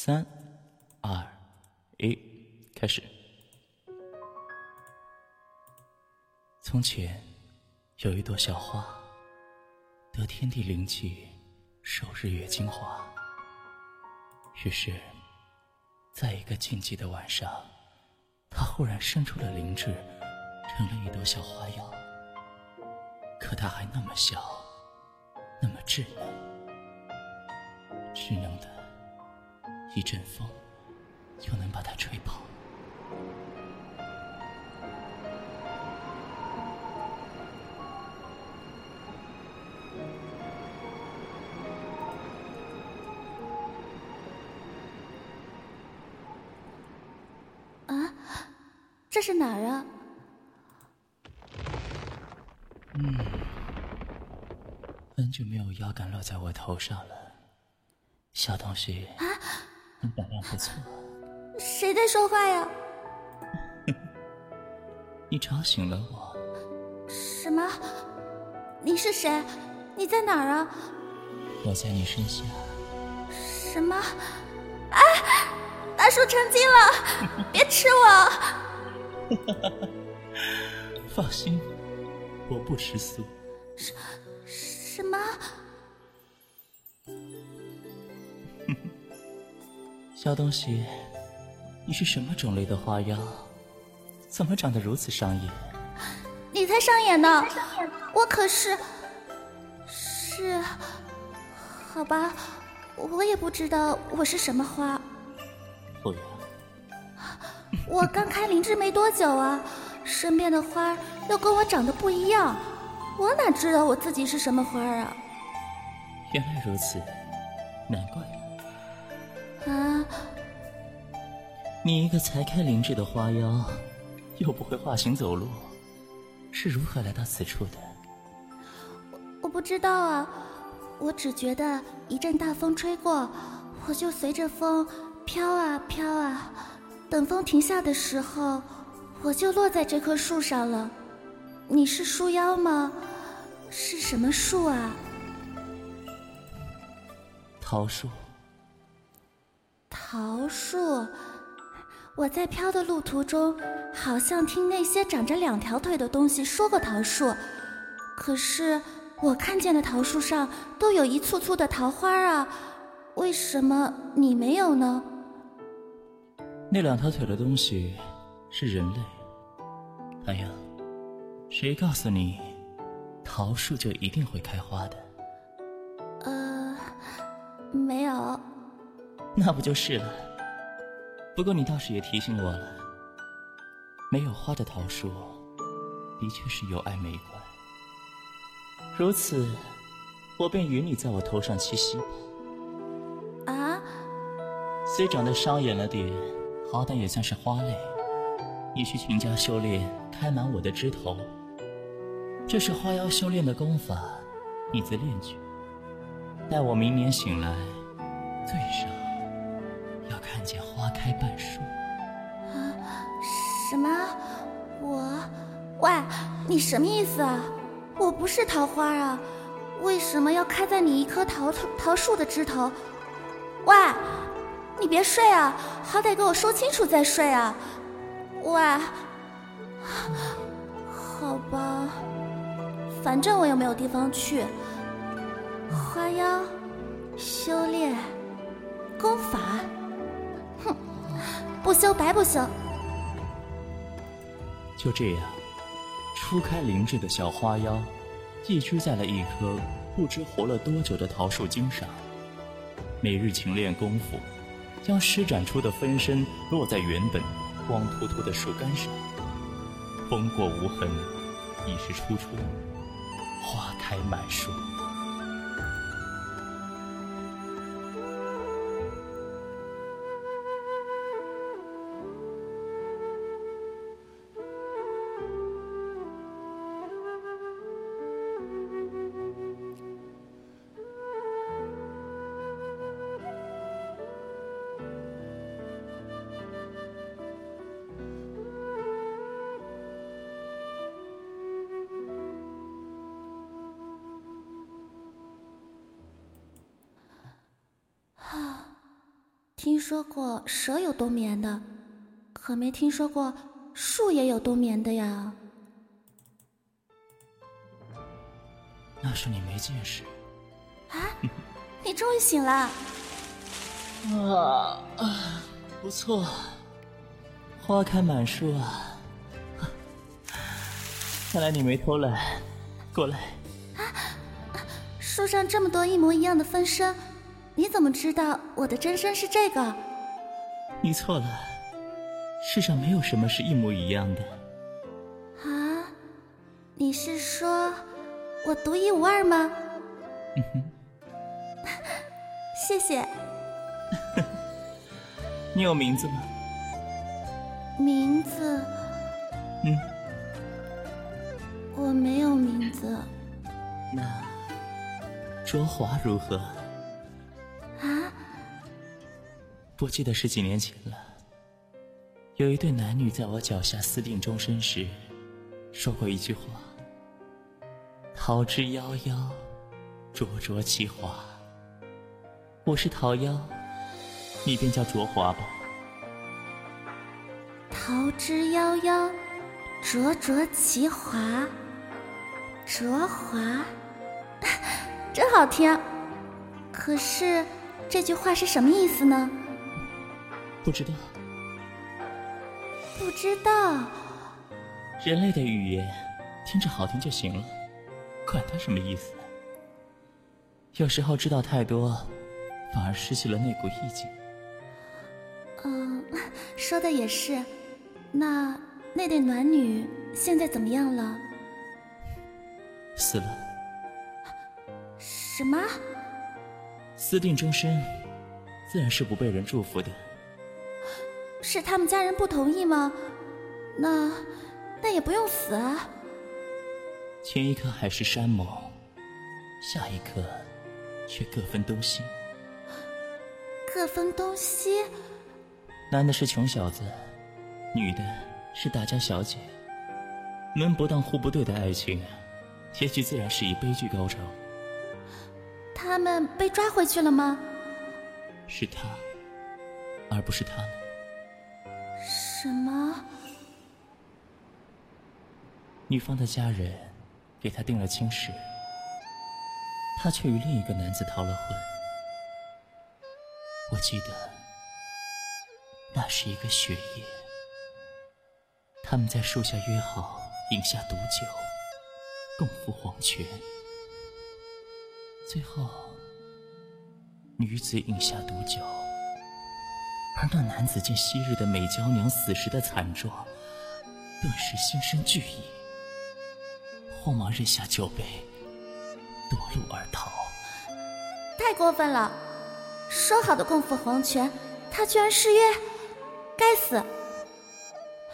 三、二、一，开始。从前有一朵小花，得天地灵气，受日月精华。于是，在一个静寂的晚上，它忽然生出了灵智，成了一朵小花妖。可它还那么小，那么稚嫩，稚嫩的。一阵风，又能把它吹跑。啊，这是哪儿啊？嗯，很久没有腰杆落在我头上了，小东西。啊。胆量不错。谁在说话呀？你吵醒了我。什么？你是谁？你在哪儿啊？我在你身下。什么？啊！大叔成精了！别吃我！放心，我不吃素。什什么？小东西，你是什么种类的花妖？怎么长得如此上眼？你才上眼呢！我可是是……好吧，我也不知道我是什么花。后园，我刚开灵芝没多久啊，身边的花又跟我长得不一样，我哪知道我自己是什么花啊？原来如此，难怪。啊！你一个才开灵智的花妖，又不会化形走路，是如何来到此处的？我我不知道啊，我只觉得一阵大风吹过，我就随着风飘啊飘啊，等风停下的时候，我就落在这棵树上了。你是树妖吗？是什么树啊？桃树。桃树，我在飘的路途中，好像听那些长着两条腿的东西说过桃树，可是我看见的桃树上都有一簇簇的桃花啊，为什么你没有呢？那两条腿的东西是人类。哎呀，谁告诉你，桃树就一定会开花的？呃，没有。那不就是了？不过你倒是也提醒我了，没有花的桃树，的确是有碍美观。如此，我便允你在我头上栖息。啊？虽长得伤眼了点，好歹也算是花类。你去勤加修炼，开满我的枝头。这是花妖修炼的功法，你自练去。待我明年醒来，最少。看见花开半树，啊？什么？我？喂，你什么意思啊？我不是桃花啊，为什么要开在你一棵桃桃桃树的枝头？喂，你别睡啊，好歹给我说清楚再睡啊！喂，好吧，反正我又没有地方去。花妖，修炼，功法。哼，不修白不修。就这样，初开灵智的小花妖，寄居在了一棵不知活了多久的桃树茎上，每日勤练功夫，将施展出的分身落在原本光秃秃的树干上。风过无痕，已是初春，花开满树。听说过蛇有冬眠的，可没听说过树也有冬眠的呀。那是你没见识。啊，你终于醒了。啊啊，不错，花开满树啊。看来你没偷懒，过来。啊，树上这么多一模一样的分身。你怎么知道我的真身是这个？你错了，世上没有什么是一模一样的。啊，你是说我独一无二吗？嗯哼，谢谢。你有名字吗？名字？嗯，我没有名字。那卓华如何？不记得是几年前了。有一对男女在我脚下私定终身时，说过一句话：“桃之夭夭，灼灼其华。”我是桃夭，你便叫灼华吧。桃之夭夭，灼灼其华。灼华，真好听。可是这句话是什么意思呢？不知道，不知道。人类的语言听着好听就行了，管它什么意思。有时候知道太多，反而失去了那股意境。嗯，说的也是。那那对暖女现在怎么样了？死了。什么？私定终身，自然是不被人祝福的。是他们家人不同意吗？那那也不用死啊。前一刻海誓山盟，下一刻却各分东西。各分东西。男的是穷小子，女的是大家小姐。门不当户不对的爱情，结局自然是以悲剧高潮。他们被抓回去了吗？是他，而不是他们。什么？女方的家人给他定了亲事，他却与另一个男子逃了婚。我记得那是一个雪夜，他们在树下约好饮下毒酒，共赴黄泉。最后，女子饮下毒酒。而那男子见昔日的美娇娘死时的惨状，顿时心生惧意，慌忙扔下酒杯，夺路而逃。太过分了！说好的共赴黄泉，他居然失约，该死！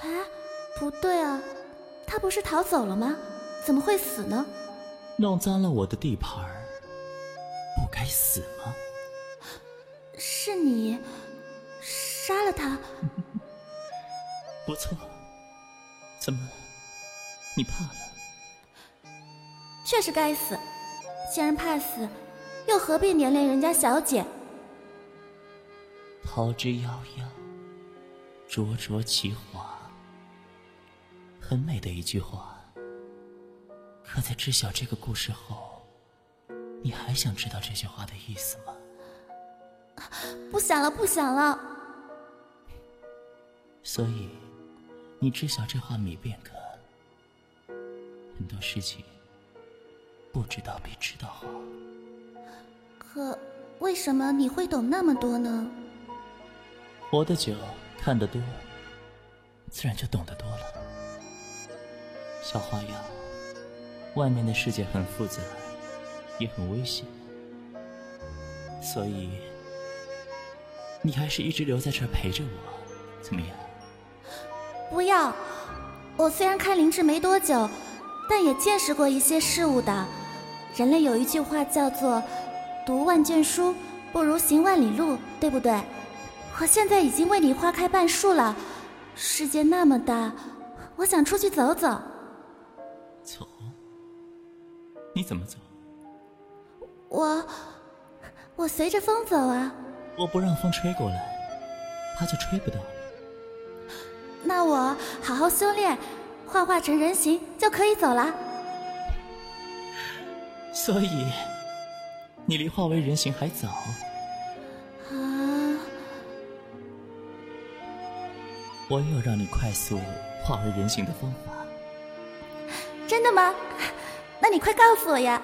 哎，不对啊，他不是逃走了吗？怎么会死呢？弄脏了我的地盘，不该死吗？是你。杀了他，不错。怎么，你怕了？确实该死。既然怕死，又何必连累人家小姐？桃之夭夭，灼灼其华。很美的一句话。可在知晓这个故事后，你还想知道这句话的意思吗？不想了，不想了。所以，你知晓这话没便可。很多事情，不知道比知道好。可为什么你会懂那么多呢？活得久，看得多，自然就懂得多了。小花妖，外面的世界很复杂，也很危险，所以你还是一直留在这儿陪着我，怎么样？不要！我虽然开灵智没多久，但也见识过一些事物的。人类有一句话叫做“读万卷书，不如行万里路”，对不对？我现在已经为你花开半树了。世界那么大，我想出去走走。走？你怎么走？我……我随着风走啊。我不让风吹过来。它就吹不到那我好好修炼，幻化成人形就可以走了。所以，你离化为人形还早。啊，我有让你快速化为人形的方法。真的吗？那你快告诉我呀！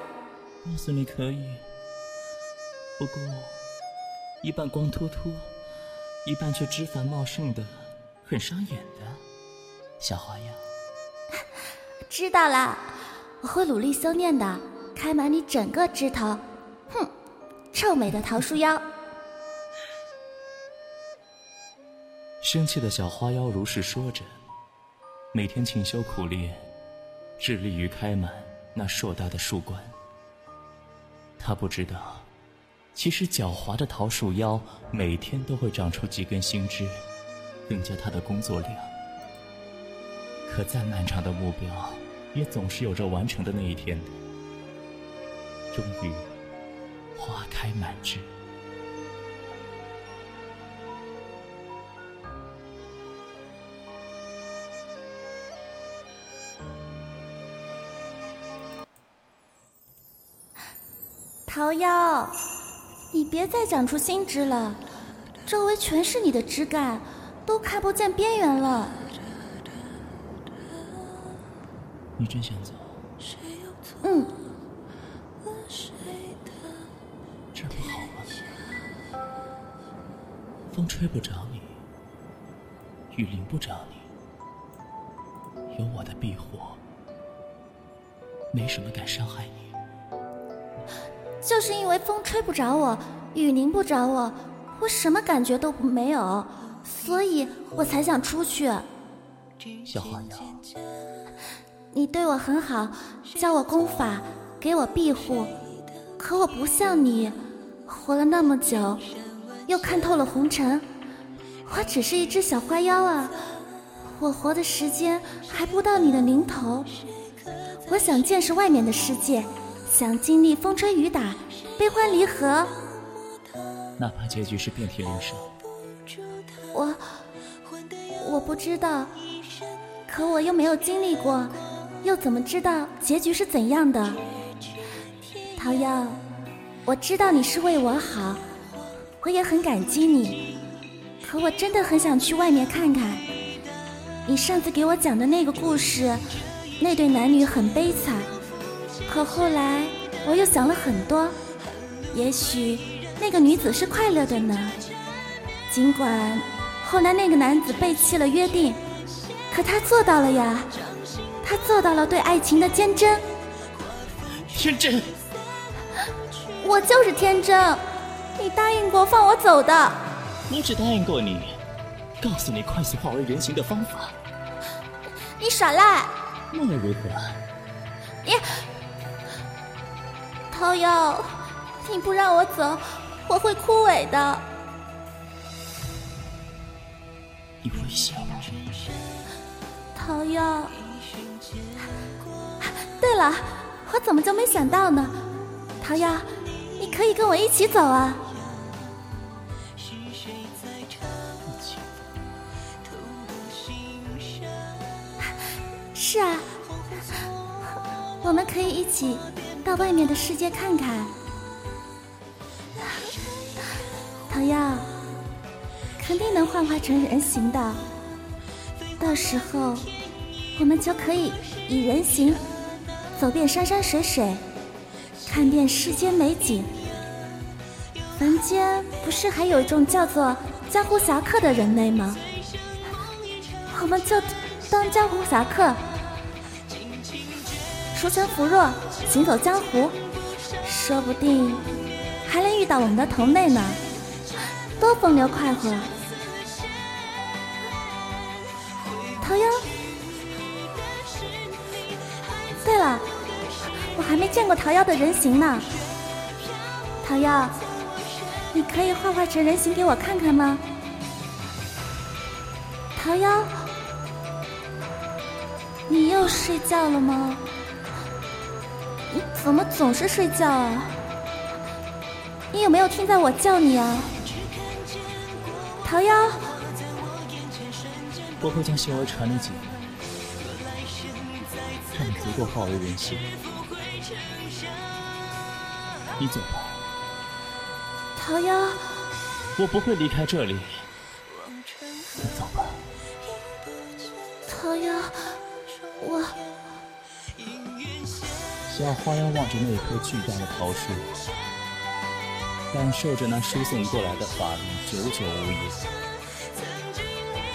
告诉你可以，不过一半光秃秃，一半却枝繁茂盛的，很伤眼的小花样。知道了，我会努力修炼的，开满你整个枝头。哼，臭美的桃树妖！生气的小花妖如是说着，每天勤修苦练，致力于开满那硕大的树冠。他不知道，其实狡猾的桃树妖每天都会长出几根新枝，增加他的工作量。可再漫长的目标，也总是有着完成的那一天的。终于，花开满枝。桃妖，你别再长出新枝了，周围全是你的枝干，都看不见边缘了。你真想走？嗯，这儿不好吗？风吹不着你，雨淋不着你，有我的庇护，没什么敢伤害你。就是因为风吹不着我，雨淋不着我，我什么感觉都没有，所以我才想出去。小花妖，你对我很好，教我功法，给我庇护，可我不像你，活了那么久，又看透了红尘。我只是一只小花妖啊，我活的时间还不到你的零头。我想见识外面的世界。想经历风吹雨打、悲欢离合，哪怕结局是遍体鳞伤。我我不知道，可我又没有经历过，又怎么知道结局是怎样的？桃夭，我知道你是为我好，我也很感激你，可我真的很想去外面看看。你上次给我讲的那个故事，那对男女很悲惨。可后来我又想了很多，也许那个女子是快乐的呢。尽管后来那个男子背弃了约定，可他做到了呀，他做到了对爱情的坚贞。天真，我就是天真。你答应过放我走的。我只答应过你，告诉你快速化为人形的方法。你耍赖。那又如何？你。桃夭，你不让我走，我会枯萎的。桃夭。对了，我怎么就没想到呢？桃夭，你可以跟我一起走啊。是啊，我们可以一起。到外面的世界看看，桃夭，肯定能幻化成人形的。到时候，我们就可以以人形走遍山山水水，看遍世间美景。凡间不是还有一种叫做江湖侠客的人类吗？我们就当江湖侠客。出身扶弱，行走江湖，说不定还能遇到我们的同类呢，多风流快活！见过桃夭的人形呢。桃夭，你可以幻化成人形给我看看吗？桃夭，你又睡觉了吗？你怎么总是睡觉啊？你有没有听在我叫你啊？桃夭，我会将信儿传给姐，让你足够好为人心。你走吧，桃夭。我不会离开这里。你走吧，桃夭。我。小花妖望着那棵巨大的桃树，感受着那输送过来的法力，久久无言。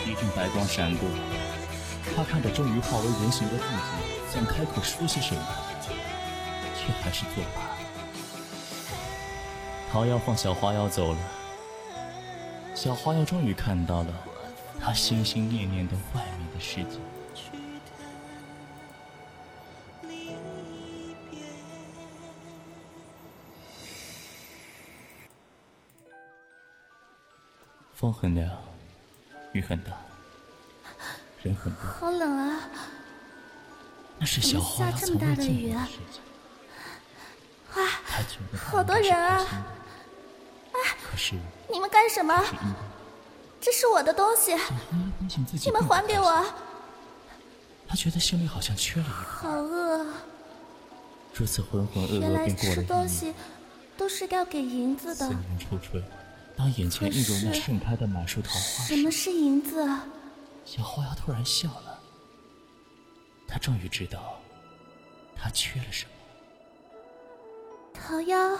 一阵白光闪过，他看着终于化为人形的自己，想开口说些什么，却还是做吧。桃妖放小花妖走了，小花妖终于看到了他心心念念的外面的世界。风很凉，雨很大，人很多。好冷啊！那是小花从未见过的好多人啊！啊！可是你们干什么？这是我的东西，你们还给我！他觉得心里好像缺了一块。好饿。如此浑浑噩噩，原来吃东西都是要给银子的。当眼前映入那盛开的满树桃花时，什么是银子？小花妖突然笑了。他终于知道，他缺了什么。桃夭，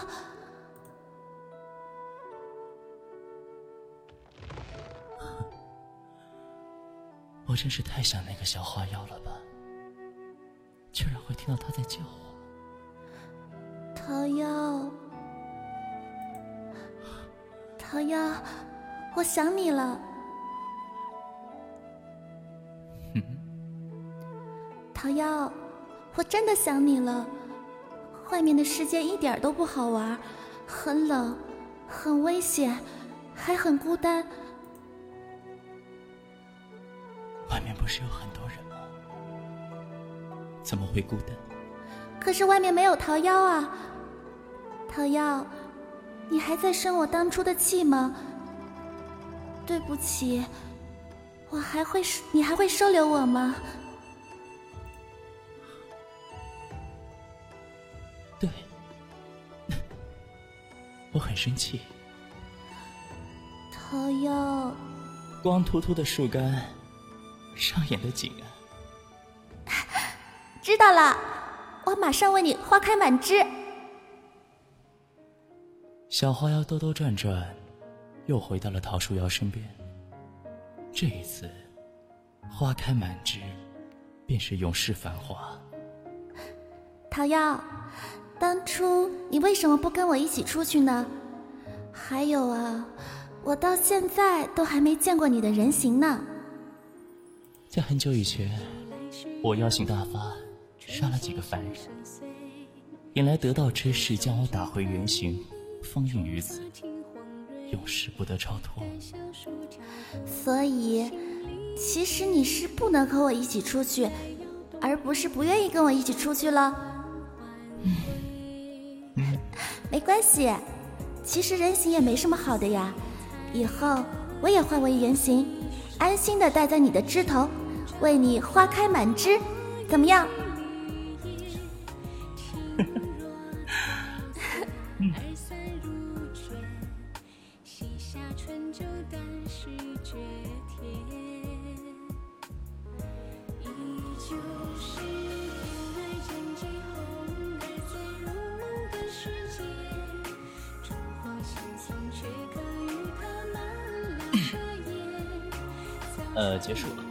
我真是太想那个小花妖了吧？居然会听到她在叫我。桃夭。桃夭，我想你了。桃夭，我真的想你了。外面的世界一点都不好玩，很冷，很危险，还很孤单。外面不是有很多人吗？怎么会孤单？可是外面没有桃夭啊，桃夭。你还在生我当初的气吗？对不起，我还会你还会收留我吗？生气。桃夭，光秃秃的树干，上演的景啊！知道了，我马上为你花开满枝。小花妖兜兜转转，又回到了桃树妖身边。这一次，花开满枝，便是永世繁华。桃妖，当初你为什么不跟我一起出去呢？还有啊，我到现在都还没见过你的人形呢。在很久以前，我妖性大发，杀了几个凡人，引来得道之士将我打回原形。封印于此，永世不得超脱。所以，其实你是不能和我一起出去，而不是不愿意跟我一起出去了。嗯没关系，其实人形也没什么好的呀。以后我也化为原形，安心的待在你的枝头，为你花开满枝，怎么样？呃，结束了。